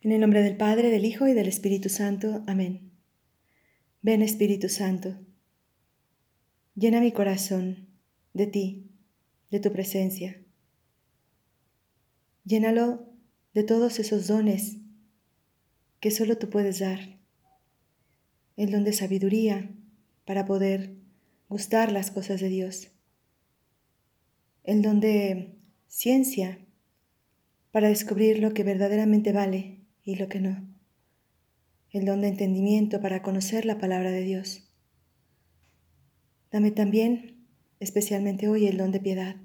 En el nombre del Padre, del Hijo y del Espíritu Santo. Amén. Ven Espíritu Santo, llena mi corazón de ti, de tu presencia. Llénalo de todos esos dones que solo tú puedes dar. El don de sabiduría para poder gustar las cosas de Dios. El don de ciencia para descubrir lo que verdaderamente vale y lo que no. El don de entendimiento para conocer la palabra de Dios. Dame también, especialmente hoy, el don de piedad,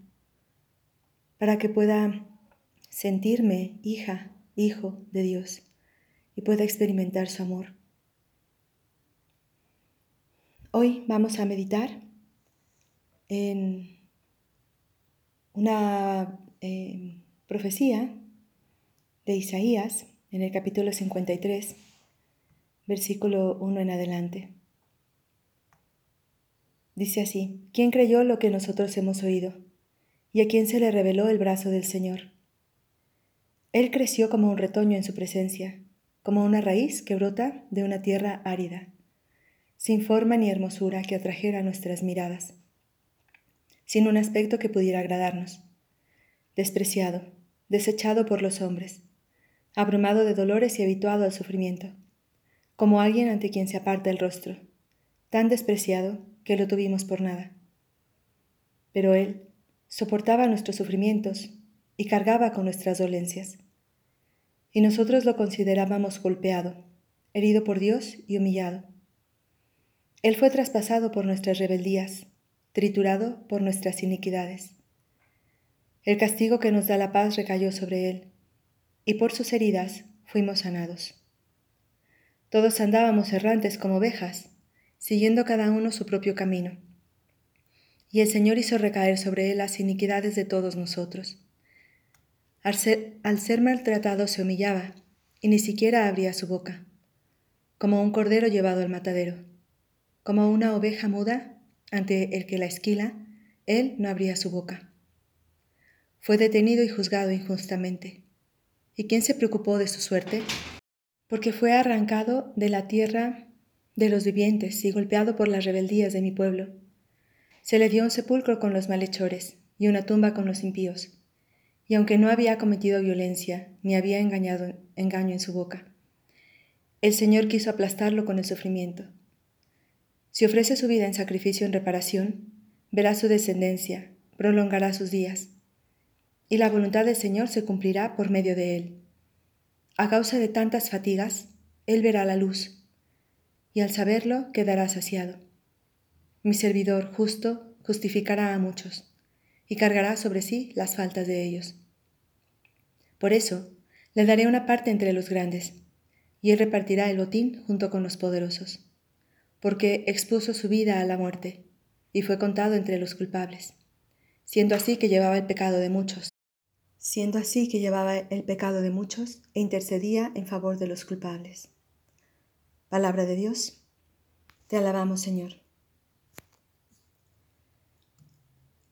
para que pueda sentirme hija, hijo de Dios y pueda experimentar su amor. Hoy vamos a meditar en una eh, profecía de Isaías en el capítulo 53, versículo 1 en adelante. Dice así, ¿quién creyó lo que nosotros hemos oído? ¿Y a quién se le reveló el brazo del Señor? Él creció como un retoño en su presencia, como una raíz que brota de una tierra árida, sin forma ni hermosura que atrajera nuestras miradas, sin un aspecto que pudiera agradarnos, despreciado, desechado por los hombres abrumado de dolores y habituado al sufrimiento, como alguien ante quien se aparta el rostro, tan despreciado que lo tuvimos por nada. Pero Él soportaba nuestros sufrimientos y cargaba con nuestras dolencias. Y nosotros lo considerábamos golpeado, herido por Dios y humillado. Él fue traspasado por nuestras rebeldías, triturado por nuestras iniquidades. El castigo que nos da la paz recayó sobre Él y por sus heridas fuimos sanados. Todos andábamos errantes como ovejas, siguiendo cada uno su propio camino. Y el Señor hizo recaer sobre él las iniquidades de todos nosotros. Al ser, al ser maltratado se humillaba, y ni siquiera abría su boca, como un cordero llevado al matadero, como una oveja muda ante el que la esquila, él no abría su boca. Fue detenido y juzgado injustamente ¿Y quién se preocupó de su suerte? Porque fue arrancado de la tierra de los vivientes y golpeado por las rebeldías de mi pueblo. Se le dio un sepulcro con los malhechores y una tumba con los impíos. Y aunque no había cometido violencia ni había engañado engaño en su boca, el Señor quiso aplastarlo con el sufrimiento. Si ofrece su vida en sacrificio en reparación, verá su descendencia, prolongará sus días y la voluntad del Señor se cumplirá por medio de él. A causa de tantas fatigas, él verá la luz, y al saberlo quedará saciado. Mi servidor justo justificará a muchos, y cargará sobre sí las faltas de ellos. Por eso, le daré una parte entre los grandes, y él repartirá el botín junto con los poderosos, porque expuso su vida a la muerte, y fue contado entre los culpables, siendo así que llevaba el pecado de muchos siendo así que llevaba el pecado de muchos e intercedía en favor de los culpables. Palabra de Dios, te alabamos Señor.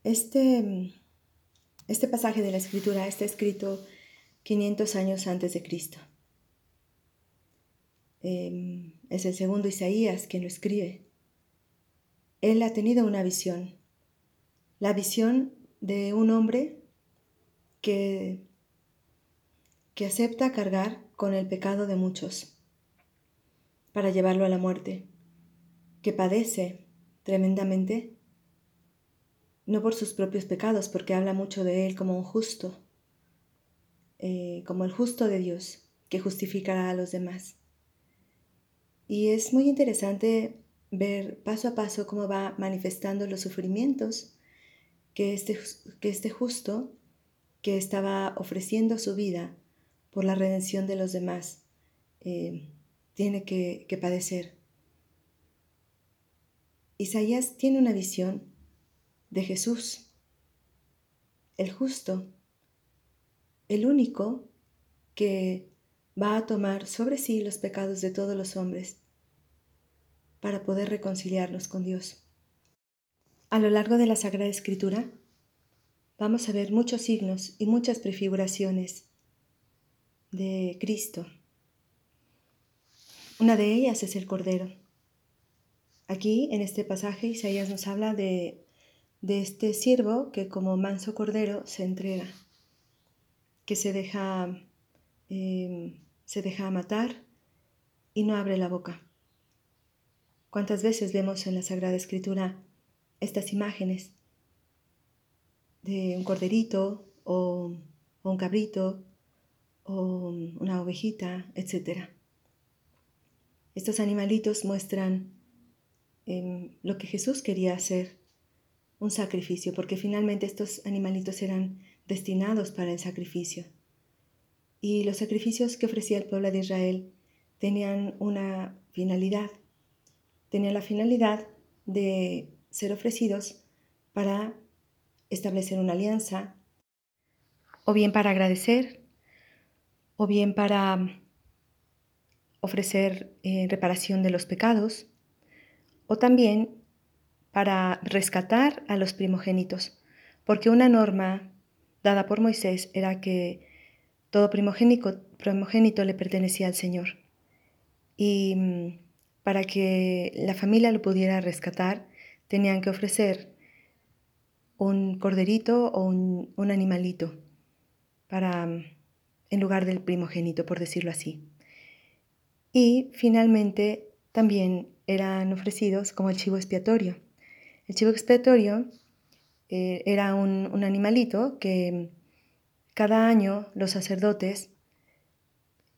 Este, este pasaje de la Escritura está escrito 500 años antes de Cristo. Em, es el segundo Isaías quien lo escribe. Él ha tenido una visión, la visión de un hombre que, que acepta cargar con el pecado de muchos para llevarlo a la muerte, que padece tremendamente, no por sus propios pecados, porque habla mucho de él como un justo, eh, como el justo de Dios, que justificará a los demás. Y es muy interesante ver paso a paso cómo va manifestando los sufrimientos que este, que este justo que estaba ofreciendo su vida por la redención de los demás, eh, tiene que, que padecer. Isaías tiene una visión de Jesús, el justo, el único que va a tomar sobre sí los pecados de todos los hombres para poder reconciliarnos con Dios. A lo largo de la Sagrada Escritura, vamos a ver muchos signos y muchas prefiguraciones de Cristo, Una de ellas es el Cordero. Aquí, en este pasaje, Isaías nos habla de, este siervo que como manso Cordero se entrega, que se deja, em, se deja matar y no abre la boca. ¿Cuántas veces vemos en la Sagrada Escritura estas imágenes de un corderito o, un cabrito o una ovejita, etcétera? Estos animalitos muestran em, lo que Jesús quería hacer, un sacrificio, porque finalmente estos animalitos eran destinados para el sacrificio. Y los sacrificios que ofrecía el pueblo de Israel tenían una finalidad, tenían la finalidad de ser ofrecidos para establecer una alianza, o bien para agradecer, o bien para ofrecer eh, reparación de los pecados o también para rescatar a los primogénitos, porque una norma dada por Moisés era que todo primogénito, primogénito le pertenecía al Señor. Y mm, para que la familia lo pudiera rescatar, tenían que ofrecer un corderito o un, un animalito para, en lugar del primogénito, por decirlo así. Y finalmente también eran ofrecidos como el chivo expiatorio. El chivo expiatorio eh, era un, animalito que cada año los sacerdotes,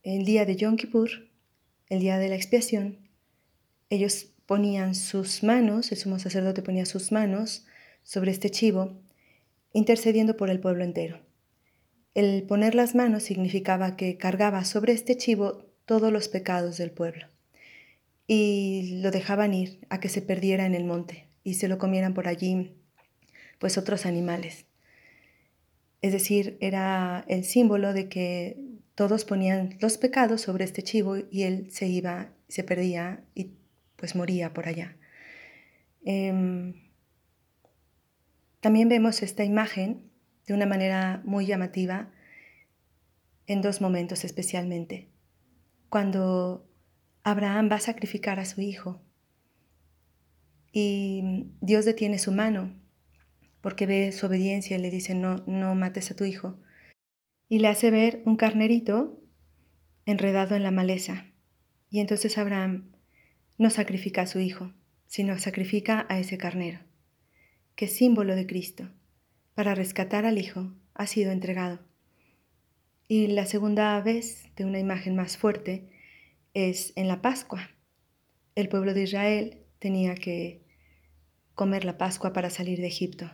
el día de Yom Kippur, el día de la expiación, ellos ponían sus manos, el sumo sacerdote ponía sus manos sobre este chivo, intercediendo por el pueblo entero. El poner las manos significaba que cargaba sobre este chivo todos los pecados del pueblo. Y lo dejaban ir a que se perdiera en el monte y se lo comieran por allí pues otros animales. Es decir, era el símbolo de que todos ponían los pecados sobre este chivo y él se iba, se perdía y pues moría por allá. Em, también vemos esta imagen de una manera muy llamativa en dos momentos especialmente cuando Abraham va a sacrificar a su hijo y Dios detiene su mano porque ve su obediencia y le dice no, no mates a tu hijo y le hace ver un carnerito enredado en la maleza. Y entonces Abraham no sacrifica a su hijo, sino sacrifica a ese carnero, que símbolo de Cristo. Para rescatar al hijo ha sido entregado. Y la segunda vez de una imagen más fuerte es en la Pascua. El pueblo de Israel tenía que comer la Pascua para salir de Egipto.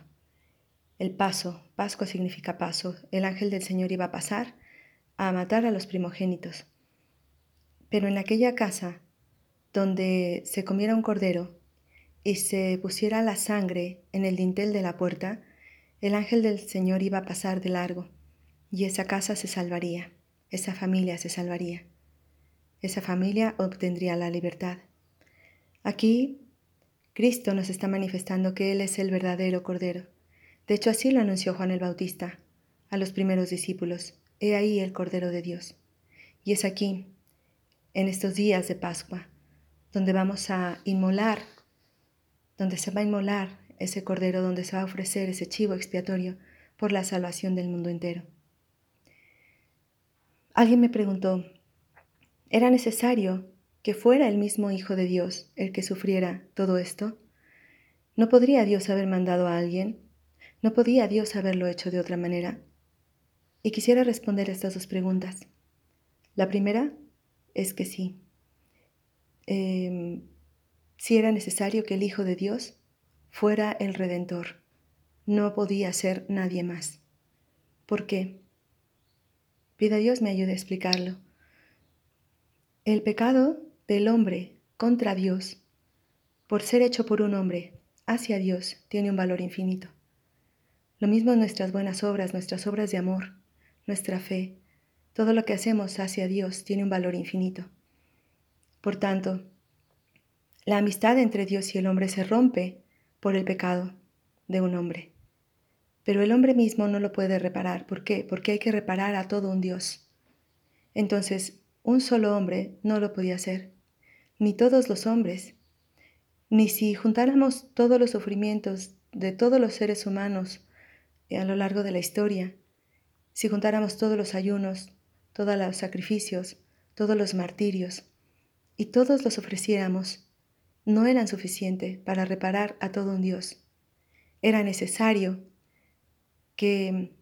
El paso, Pascua significa paso, el ángel del Señor iba a pasar a matar a los primogénitos. Pero en aquella casa donde se comiera un cordero y se pusiera la sangre en el dintel de la puerta, el ángel del Señor iba a pasar de largo y esa casa se salvaría, esa familia se salvaría, esa familia obtendría la libertad. Aquí Cristo nos está manifestando que Él es el verdadero Cordero. De hecho, así lo anunció Juan el Bautista a los primeros discípulos. He ahí el Cordero de Dios. Y es aquí, en estos días de Pascua, donde vamos a inmolar, donde se va a inmolar ese Cordero, donde se va a ofrecer ese chivo expiatorio por la salvación del mundo entero. Alguien me preguntó, ¿era necesario que fuera el mismo Hijo de Dios el que sufriera todo esto? ¿No podría Dios haber mandado a alguien? ¿No podía Dios haberlo hecho de otra manera? Y quisiera responder estas dos preguntas. La primera es que sí. Eh, si era necesario que el Hijo de Dios fuera el Redentor. No podía ser nadie más. ¿Por qué? Pida a Dios me ayude a explicarlo. El pecado del hombre contra Dios, por ser hecho por un hombre hacia Dios, tiene un valor infinito. Lo mismo nuestras buenas obras, nuestras obras de amor, nuestra fe, todo lo que hacemos hacia Dios tiene un valor infinito. Por tanto, la amistad entre Dios y el hombre se rompe por el pecado de un hombre. Pero el hombre mismo no lo puede reparar. ¿Por qué? Porque hay que reparar a todo un Dios. Entonces, un solo hombre no lo podía hacer. ni todos los hombres, ni si juntáramos todos los sufrimientos de todos los seres humanos a lo largo de la historia, si juntáramos todos los ayunos, todos los sacrificios, todos los martirios, y todos los ofreciéramos, no eran suficientes para reparar a todo un Dios. Era necesario que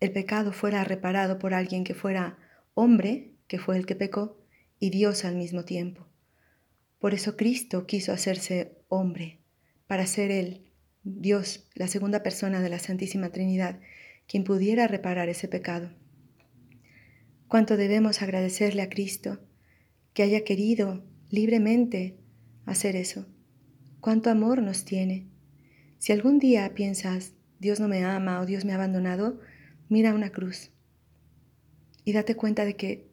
el pecado fuera reparado por alguien que fuera hombre, que fue el que pecó, y Dios al mismo tiempo. Por eso Cristo quiso hacerse hombre, para ser Él, Dios, la segunda persona de la Santísima Trinidad, quien pudiera reparar ese pecado. Cuánto debemos agradecerle a Cristo que haya querido libremente hacer eso. Cuánto amor nos tiene. Si algún día piensas, Dios no me ama o Dios me ha abandonado, mira una cruz y date cuenta de que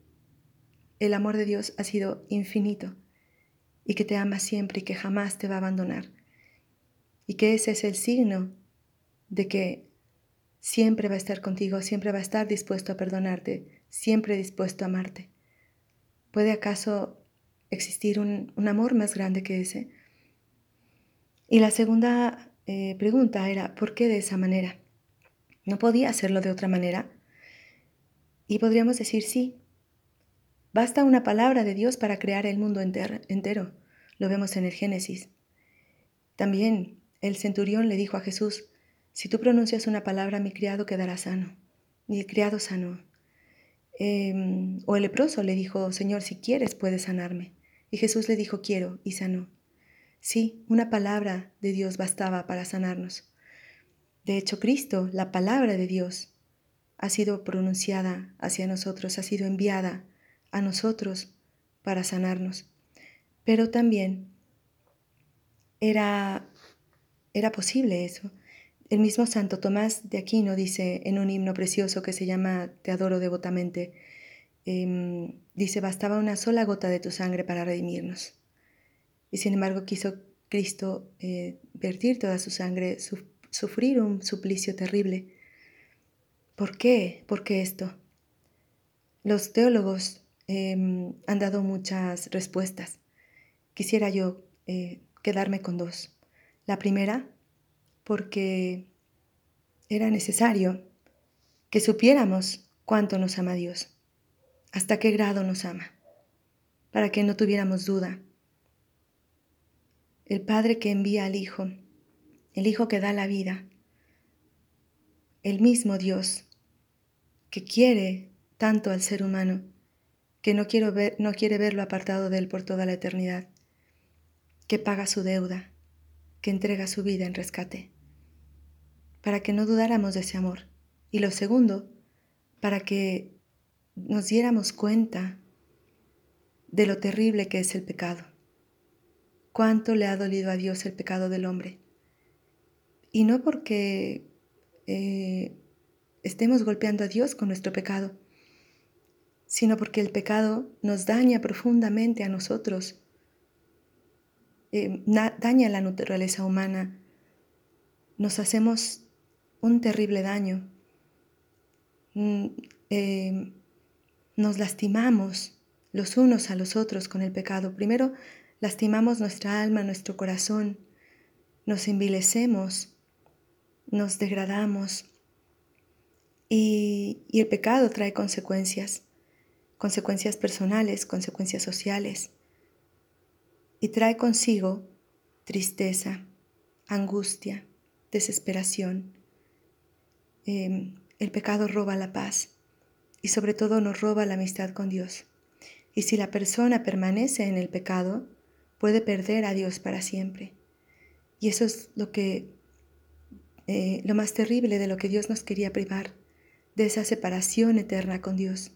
el amor de Dios ha sido infinito y que te ama siempre y que jamás te va a abandonar. Y que ese es el signo de que siempre va a estar contigo, siempre va a estar dispuesto a perdonarte, siempre dispuesto a amarte. ¿Puede acaso existir un, amor más grande que ese? Y la segunda eh, pregunta era, ¿por qué de esa manera? ¿No podía hacerlo de otra manera? Y podríamos decir sí. Basta una palabra de Dios para crear el mundo entero. Lo vemos en el Génesis. También el centurión le dijo a Jesús, si tú pronuncias una palabra, mi criado quedará sano. Y el criado sanó. Em, o el leproso le dijo, Señor, si quieres, puedes sanarme. Y Jesús le dijo, quiero, y sanó. Sí, una palabra de Dios bastaba para sanarnos. De hecho, Cristo, la palabra de Dios, ha sido pronunciada hacia nosotros, ha sido enviada a nosotros para sanarnos. Pero también era, era posible eso. El mismo Santo Tomás de Aquino dice en un himno precioso que se llama Te adoro devotamente, em, dice, bastaba una sola gota de tu sangre para redimirnos. Y sin embargo quiso Cristo eh, vertir toda su sangre, sufrir un suplicio terrible. ¿Por qué? ¿Por qué esto? Los teólogos em, han dado muchas respuestas. Quisiera yo eh, quedarme con dos. La primera, porque era necesario que supiéramos cuánto nos ama Dios, hasta qué grado nos ama, para que no tuviéramos duda. El Padre que envía al Hijo el Hijo que da la vida, el mismo Dios que quiere tanto al ser humano, que no, no quiere verlo apartado de él por toda la eternidad, que paga su deuda, que entrega su vida en rescate, para que no dudáramos de ese amor. Y lo segundo, para que nos diéramos cuenta de lo terrible que es el pecado. Cuánto le ha dolido a Dios el pecado del hombre. Y no porque eh, estemos golpeando a Dios con nuestro pecado, sino porque el pecado nos daña profundamente a nosotros, eh, daña la naturaleza humana, nos hacemos un terrible daño, mm, eh, nos lastimamos los unos a los otros con el pecado. Primero lastimamos nuestra alma, nuestro corazón, nos envilecemos nos degradamos y, el pecado trae consecuencias, consecuencias personales, consecuencias sociales y trae consigo tristeza, angustia, desesperación. Em, el pecado roba la paz y sobre todo nos roba la amistad con Dios. Y si la persona permanece en el pecado, puede perder a Dios para siempre. Y eso es lo que eh, lo más terrible de lo que Dios nos quería privar, de esa separación eterna con Dios.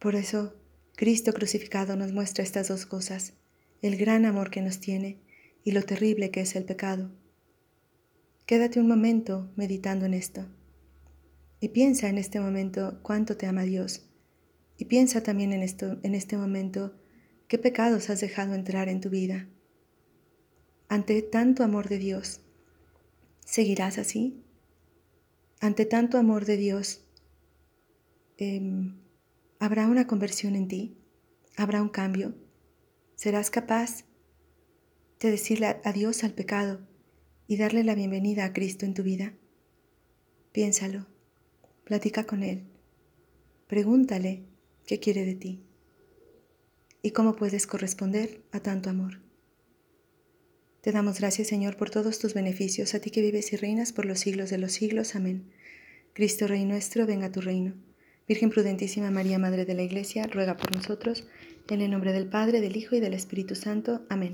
Por eso, Cristo crucificado nos muestra estas dos cosas, el gran amor que nos tiene y lo terrible que es el pecado. Quédate un momento meditando en esto y piensa en este momento cuánto te ama Dios y piensa también en, esto, en este momento qué pecados has dejado entrar en tu vida ante tanto amor de Dios, ¿seguirás así? Ante tanto amor de Dios, em, ¿habrá una conversión en ti? ¿Habrá un cambio? ¿Serás capaz de decirle adiós al pecado y darle la bienvenida a Cristo en tu vida? Piénsalo, platica con Él, pregúntale qué quiere de ti y cómo puedes corresponder a tanto amor. Te damos gracias, Señor, por todos tus beneficios, a ti que vives y reinas por los siglos de los siglos. Amén. Cristo Rey nuestro, venga a tu reino. Virgen prudentísima María, Madre de la Iglesia, ruega por nosotros, en el nombre del Padre, del Hijo y del Espíritu Santo. Amén.